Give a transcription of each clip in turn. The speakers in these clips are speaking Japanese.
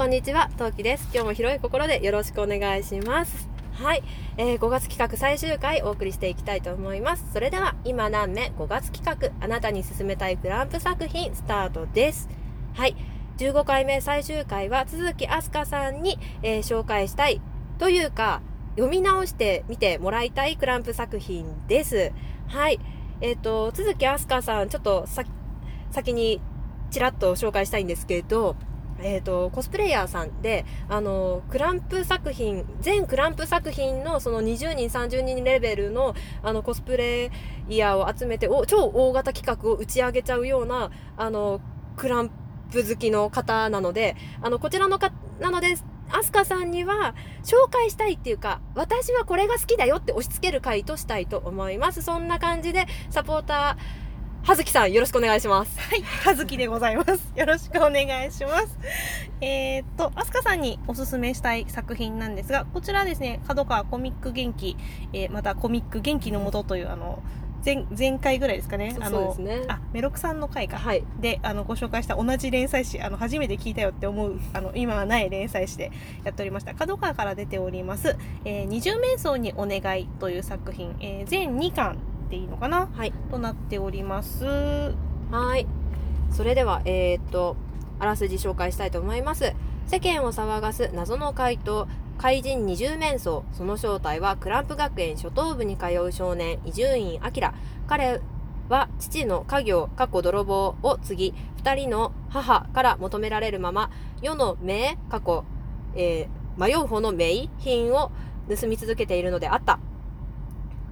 こんにちは、トウキです。今日も広い心でよろしくお願いします。はい、えー5月企画最終回お送りしていきたいと思います。それでは、今何目5月企画、あなたに勧めたいクランプ作品スタートです。はい、15回目最終回は、鈴木飛鳥さんに、えー紹介したいというか、読み直してみてもらいたいクランプ作品です。はい、えっ、と、鈴木飛鳥さん、ちょっと先にちらっと紹介したいんですけど、えっ、と、コスプレイヤーさんで、あの、クランプ作品、全クランプ作品のその20人、30人レベルの、あの、コスプレイヤーを集めて、お超大型企画を打ち上げちゃうような、あの、クランプ好きの方なので、あの、こちらのか、なので、アスカさんには紹介したいっていうか、私はこれが好きだよって押し付ける回としたいと思います。そんな感じで、サポーター、はずきさんよろしくお願いします。はい、はずきでございます。よろしくお願いします。えーっと、アスカさんにおすすめしたい作品なんですが、こちらですね、角川コミック元気、えーまたコミック元気のもとという、あの、前、前回ぐらいですかね。あの、そうですね。あ、メロクさんの回か。はい。で、あの、ご紹介した同じ連載誌、あの、初めて聞いたよって思う、あの、今はない連載誌でやっておりました。角川から出ております、えー、二重面相にお願いという作品、えー全2巻でいいのかな？はい。となっております。はい。それでは、えーっと、あらすじ紹介したいと思います。世間を騒がす謎の怪盗、怪人二重面相。その正体はクランプ学園初等部に通う少年、伊集院明。彼は父の家業、過去泥棒を継ぎ、二人の母から求められるまま、世の名、過去、えー迷う方の名品を盗み続けているのであった。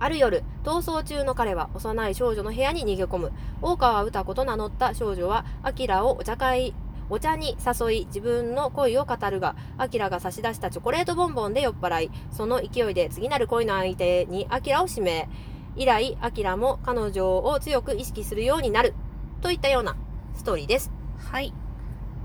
ある夜、逃走中の彼は幼い少女の部屋に逃げ込む。大川歌子と名乗った少女は、アキラをお茶会、お茶に誘い、自分の恋を語るが、アキラが差し出したチョコレートボンボンで酔っ払い、その勢いで次なる恋の相手にアキラを指名。以来、アキラも彼女を強く意識するようになる。といったようなストーリーです。はい。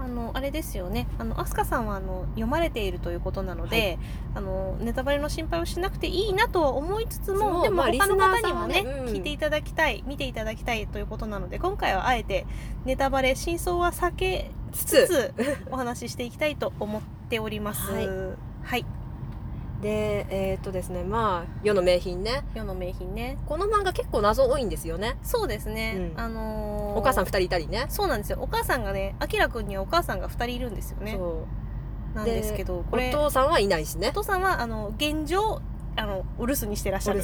あの、あれですよね。あの、アスカさんは、あの、読まれているということなので、あの、ネタバレの心配をしなくていいなとは思いつつも、でも、他の方にもね、ねうん聞いていただきたい、見ていただきたいということなので、今回はあえて、ネタバレ、真相は避けつつつ、お話ししていきたいと思っております。はいはい。で、えーっとですね、まあ、世の名品ね。世の名品ね。この漫画結構謎多いんですよね。そうですね。うんあのーお母さん二人いたりね。そうなんですよ。お母さんがね、あきらくんにはお母さんが二人いるんですよね。そう。なんですけど、これ、お父さんはいないしねお。父さんはあの現状あのお留守にしてらっしゃる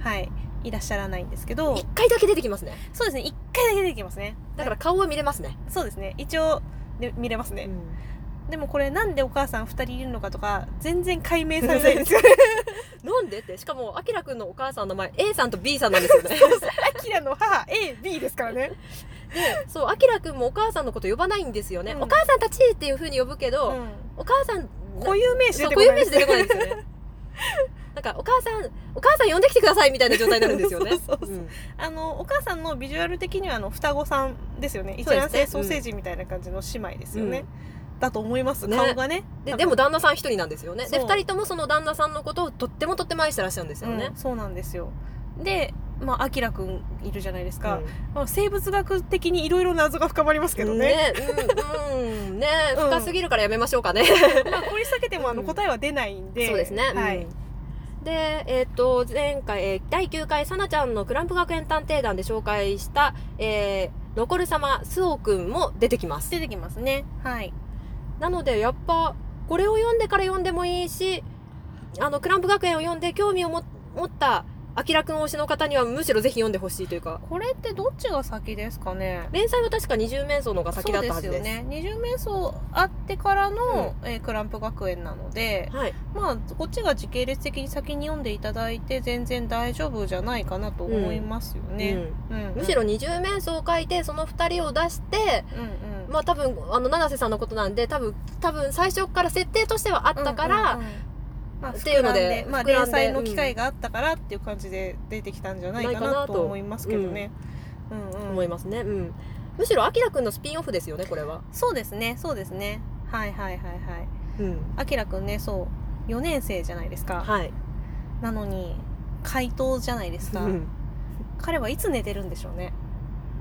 はいいらっしゃらないんですけど一回だけ出てきますね。そうですね一回だけ出てきますねだから顔は見れますね。そうですね一応で見れますね、でもこれなんでお母さん2人いるのかとか全然解明されないんですよね。なんでってしかもあきらくんのお母さんの前 A さんと B さんなんですよね。アキラの母 AB ですからね、でそうあきらくんもお母さんのこと呼ばないんですよね、うん。お母さんたちっていう風に呼ぶけど、うん、お母さん固有名詞出てこない固有名詞出てこないんですよね。なんかお母さんお母さん呼んできてくださいみたいな状態になるんですよね。あのお母さんのビジュアル的にはあの双子さんですよね。一卵性ソーセージみたいな感じの姉妹ですよね、だと思います。ね。顔がね。ででも旦那さん一人なんですよね。でそう。二人ともその旦那さんのことをとってもとっても愛してらっしゃるんですよね。うん、そうなんですよ。でまあアキラくんいるじゃないですか、うん。まあ、生物学的にいろいろ謎が深まりますけどね。ねうん、うん、ねうん。深すぎるからやめましょうかね、まあ掘り下げてもあのうん。答えは出ないんで、そうですね。はい、うんで、えっ、と、前回、えー第9回、さなちゃんのクランプ学園探偵団で紹介した、えー、残る様、スオくんも出てきます。出てきますね。はいなので、やっぱ、これを読んでから読んでもいいし、あの、クランプ学園を読んで興味をも持った、あきらくん推しの方にはむしろぜひ読んでほしいというか、これってどっちが先ですかね？連載は確か二十面相の方が先だったはずです。そうですよね。二重面相あってからの、えークランプ学園なのではい。まあこっちが時系列的に先に読んでいただいて全然大丈夫じゃないかなと思いますよね、うん。うん。うん。むしろ二十面相を書いて、その二人を出して、うんうんまあ多分、あの、七瀬さんのことなんで、多分、多分最初から設定としてはあったから、うんうんうんまあ、っていうのでまあ、連載の機会があったからっていう感じで出てきたんじゃないかなと思いますけどね。うんうん思いますね。うん。むしろ、あきらくんのスピンオフですよね、これは。そうですね、そうですね。はいはいはいはい。うん。あきらくんね、そう、4年生じゃないですか。はい。なのに、怪盗じゃないですか。うん。彼はいつ寝てるんでしょうね。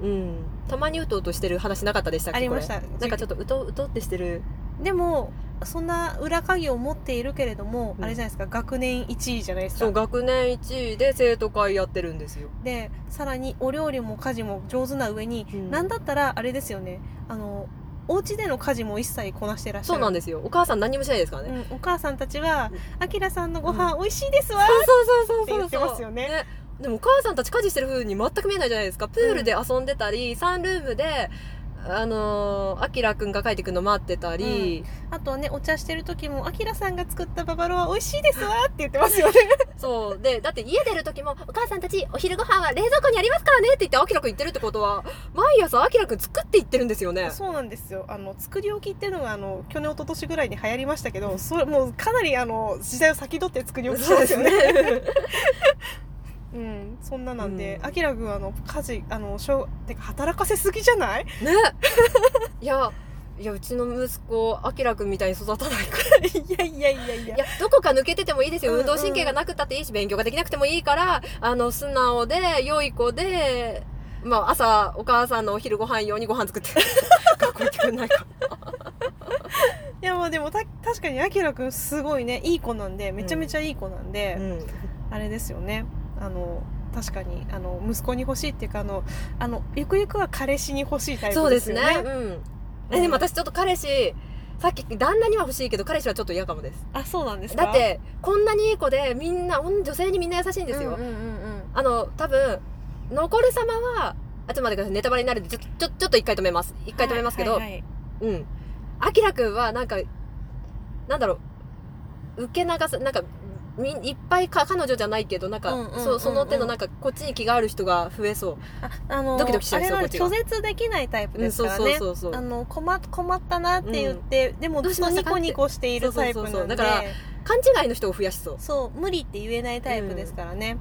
うん。たまにうとうとしてる話なかったでしたっけありました。なんかちょっとうとうとってしてる。でも、そんな裏鍵を持っているけれども、うん。あれじゃないですか学年1位じゃないですそうか学年1位で生徒会やってるんですよ、でさらにお料理も家事も上手な上に、うん。なんだったらあれですよね。あのお家での家事も一切こなしてらっしゃる。そうなんですよ。お母さん何もしないですからね、うん、お母さんたちはうん「あきらさんのご飯美味しいですわ」そうそうそうそうそうって言ってますよねでもお母さんたち家事してる風に全く見えないじゃないですか。プールで遊んでたり、サンルームであのー、あきらくんが帰ってくるの待ってたり、あとはねお茶してる時も「あきらさんが作ったババロア美味しいですわ」って言ってますよね。そう。でだって家出る時も「お母さんたちお昼ご飯は冷蔵庫にありますからね」って言ってあきらくん言ってるってことは毎朝あきらくん作っていってるんですよね。そうなんですよ。あの作り置きっていうのがあの去年一昨年ぐらいに流行りましたけどそれもうかなりあの時代を先取って作り置きしてそうですよねね うんそんななんでうん。あきらくんあの家事あのしょてか働かせすぎじゃない？ね。いやいやうちの息子あきらくんみたいに育たないから。いやいやいやいや。いやどこか抜けててもいいですよ、うんうん運動神経がなくたっていいし勉強ができなくてもいいからあの素直で良い子でまあ朝お母さんのお昼ご飯用にご飯作って。学校行ってくんないかいやまあでもた確かにあきらくんすごいねいい子なんでめちゃめちゃいい子なんで、うん。あれですよねあの確かにあの息子に欲しいっていうかあのあのゆくゆくは彼氏に欲しいタイそうですプですよね。ねうん。えでも私ちょっと彼氏さっき旦那には欲しいけど彼氏はちょっと嫌かもです。あそうなんですか？だってこんなにいい子でみんな女性にみんな優しいんですよ、うんうんうんうん。あの多分残る様はあちょっと待ってください。ネタバレになるんでちょちょちょっと一回止めます。一回止めますけど、はいはいはいうん。あきらくんは、なんか、なんだろう、受け流す、なんか、みいっぱいか彼女じゃないけど、なんか、うんうんうんうん。そその手のなんか、こっちに気がある人が増えそああのドキドキしちゃうあれはそう拒絶できないタイプう。うん、そうそうですからねそうそう。あの困困ったなって言って、でもどうしましたかニコニコしているタイプなんで。そうそうそう。そうだから勘違いの人を増やしそう。そう無理って言えないタイプですからね、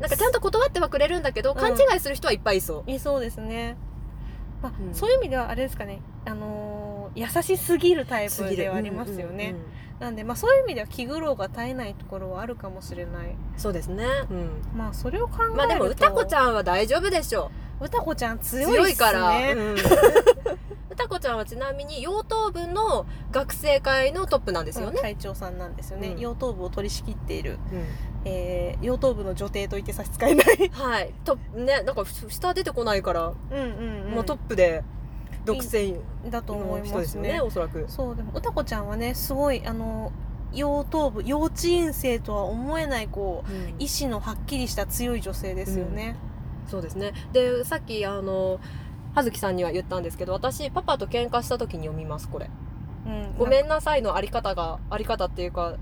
なんかちゃんと断ってはくれるんだけど、うん。勘違いする人はいっぱいいそう。いそうですね、まあうん。そういう意味ではあれですかね。あのー優しすぎるタイプではありますよね、うんうんうん。なんでまあそういう意味では気苦労が絶えないところはあるかもしれない。そうですね。うん。まあそれを考えるとまあでも、歌子ちゃんは大丈夫でしょ歌子ちゃんう。強いね。強いから。うん。歌子ちゃんはちなみに、幼等部の学生会のトップなんですよね。会長さんなんですよね、うん。幼頭部を取り仕切っている、うん。えー、幼頭部の女帝と言って差し支えない。はい。トップね、なんか下出てこないから、うんうん、うん、もうトップで独占だと思のいますねね、おそらく。そうでも歌子ちゃんはねすごいあの幼頭部幼稚園生とは思えないこう意志のはっきりした強い女性ですよね、そうですね。で、さっき、あの、葉月さんには言ったんですけど、私、パパと喧嘩した時に読みます、これ。うんごめんなさいのあり方が、あり方っていうか、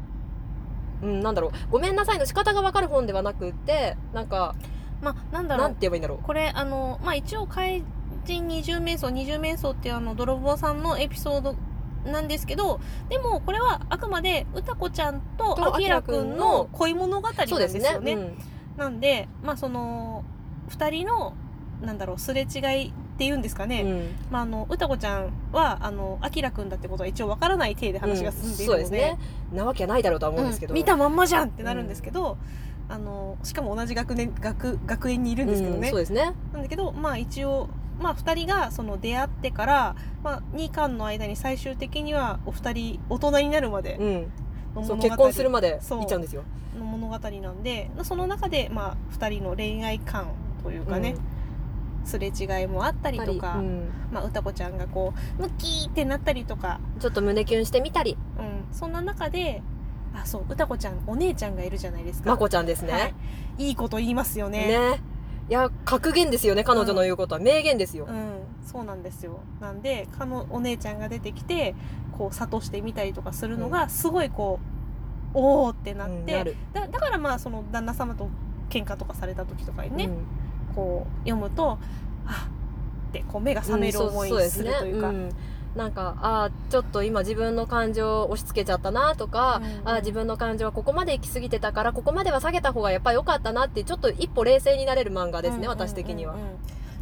うん、なんだろう。ごめんなさいの仕方がわかる本ではなくって、なんか、まあなんだろなんうて言えばいいんだろう。これあのまあ一応怪人二重瞑想二重瞑想っていうあの泥棒さんのエピソードなんですけどでもこれはあくまで歌子ちゃんととあきらくんの恋物語なんですそうですね。よね。うんなんでまあその二人のなんだろうすれ違いっていうんですかね、うんまあ、あの歌子ちゃんはあのあきらくんだってことは一応わからない体で話が進んでいるので,、そうですね。なわけはないだろうとは思うんですけど。うん見たまんまじゃんってなるんですけど、あのしかも同じ学年学学園にいるんですけどね、うんそうですね。なんだけどまあ一応まあ2人がその出会ってから、まあ、2巻の間に最終的にはお二人大人になるまでの物語結婚するまでそういっちゃうんですよ。の物語なんでその中でまあ2人の恋愛観というかね、すれ違いもあったりとか、うん。まあ、歌子ちゃんがこうムキーってなったりとか、ちょっと胸キュンしてみたり、うん、そんな中であそう歌子ちゃんお姉ちゃんがいるじゃないですか。まこちゃんですね。はい、いいこと言いますよね。ね。いや、格言ですよね、彼女の言うことは。名言ですよ。う。ん。そうなんですよ。なんでかのお姉ちゃんが出てきてこう諭してみたりとかするのがすごいこう、おおってなって、うん。だだからまあその旦那様と喧嘩とかされた時とかにね、うん。こう読むとあってこう目が覚める思いすするというか、んなんかああちょっと今自分の感情を押し付けちゃったなとか、うんああ自分の感情はここまで行き過ぎてたからここまでは下げた方がやっぱり良かったなってちょっと一歩冷静になれる漫画ですね、うんうんうんうん。私的には、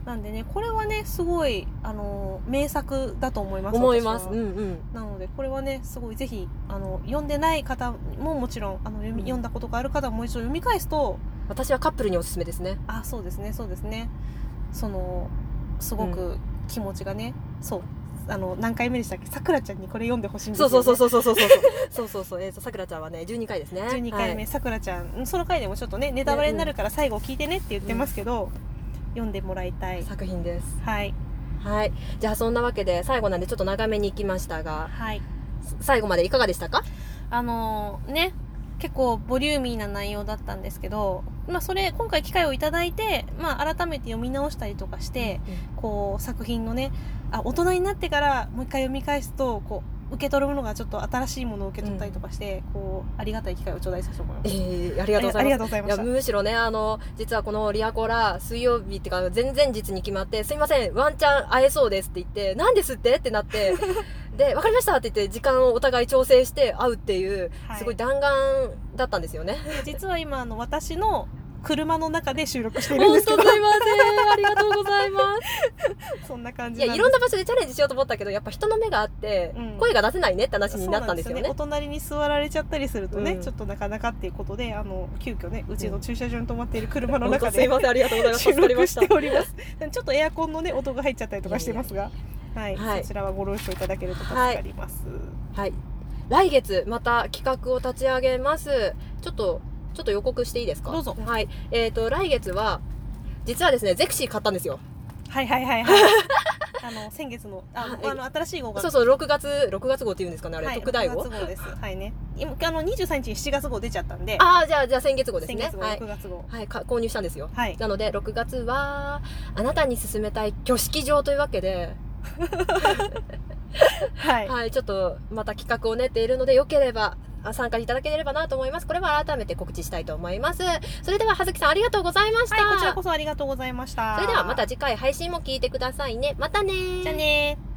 なんでねこれはねすごいあの名作だと思います思います。うんうん。なのでこれはねすごいぜひあの読んでない方ももちろんあの読み、うん。読んだことがある方ももう一度読み返すと私はカップルにおすすめですね。あそうですねそうですね。そのすごく気持ちがね、そうあの何回目でしたっけ？さくらちゃんにこれ読んでほしいんですよ、ね、そうそうそうそう。そうそうそうそうそうえっ、ー、とさくらちゃんはね十二回ですね。十二回目、さくらちゃんその回でもちょっとねネタバレになるから最後聞いてねって言ってますけど、うん、読んでもらいたい。作品です。はい。はい。じゃあそんなわけで最後なんでちょっと長めに行きましたがはい。最後までいかがでしたか？あのー、ね結構ボリューミーな内容だったんですけどまあ、それ今回機会をいただいて、まあ、改めて読み直したりとかしてこう作品のねあ大人になってからもう一回読み返すとこう受け取るものがちょっと新しいものを受け取ったりとかして、こうありがたい機会を頂戴させてもらいまえした。ー、ありがとうございます。むしろねあの実はこのリアコラ水曜日っていうか前々日に決まって「すいませんワンチャン会えそうです」って言って「何ですって?」ってなってで「分かりました」って言って時間をお互い調整して会うっていうはい。すごい弾丸だったんですよね。実は今あの私の車の中で収録してるんですけど。当すいません。ありがとうございます。そんな感じいやいろんな場所でチャレンジしようと思ったけどやっぱ人の目があって、うん。声が出せないねって話になったんですよね。そうなんお隣に座られちゃったりするとね、うん。ちょっとなかなかっていうことであの急遽ねうちの駐車場に止まっている車の中ですいません。ありがとうございます。収。録したております。ちょっとエアコンのね音が入っちゃったりとかしてますがはい、はいそちらはご了承いただけると助かります、はい。来月また企画を立ち上げます。ちょっとちょっと予告していいですか？どうぞはい。えっ、と来月は実はですねゼクシー買ったんですよ。はいはいはいはい あの先月のあ,、はいあの新しい号がそうそう6月6月号っていうんですかねあれ、はい、特大号？6。月号ですはいね今あの23日に7月号出ちゃったんでああじゃあじゃあ先月号です先月。号ねはい6。月号はい、か購入したんですよ。はいなので6月はあなたに勧めたい挙式場というわけで、はい、はい、ちょっとまた企画を練っているので、よければあ参加いただければなと思います。これは改めて告知したいと思います。それでは、葉月さんありがとうございました。はい、こちらこそありがとうございましたそれではまた次回配信も聞いてくださいね。またねーじゃあねー